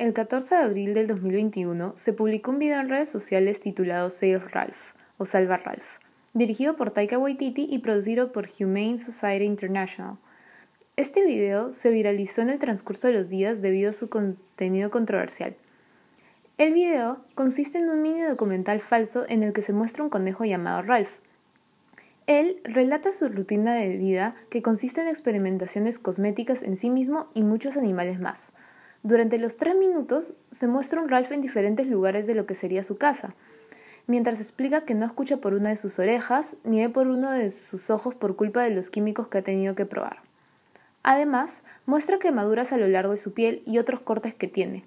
el 14 de abril del 2021 se publicó un video en redes sociales titulado Save Ralph o Salva Ralph, dirigido por Taika Waititi y producido por Humane Society International. Este video se viralizó en el transcurso de los días debido a su contenido controversial. El video consiste en un mini documental falso en el que se muestra un conejo llamado Ralph. Él relata su rutina de vida que consiste en experimentaciones cosméticas en sí mismo y muchos animales más. Durante los tres minutos se muestra un Ralph en diferentes lugares de lo que sería su casa, mientras explica que no escucha por una de sus orejas ni ve por uno de sus ojos por culpa de los químicos que ha tenido que probar. Además, muestra quemaduras a lo largo de su piel y otros cortes que tiene,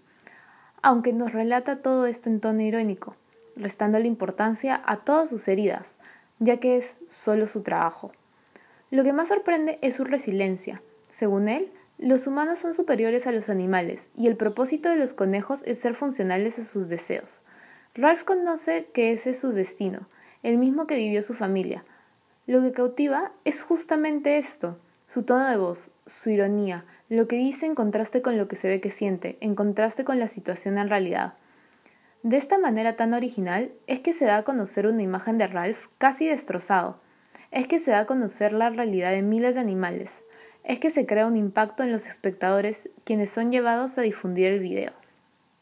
aunque nos relata todo esto en tono irónico, restando la importancia a todas sus heridas, ya que es solo su trabajo. Lo que más sorprende es su resiliencia. Según él, los humanos son superiores a los animales y el propósito de los conejos es ser funcionales a sus deseos. Ralph conoce que ese es su destino, el mismo que vivió su familia. Lo que cautiva es justamente esto, su tono de voz, su ironía, lo que dice en contraste con lo que se ve que siente, en contraste con la situación en realidad. De esta manera tan original es que se da a conocer una imagen de Ralph casi destrozado, es que se da a conocer la realidad de miles de animales, es que se crea un impacto en los espectadores quienes son llevados a difundir el video.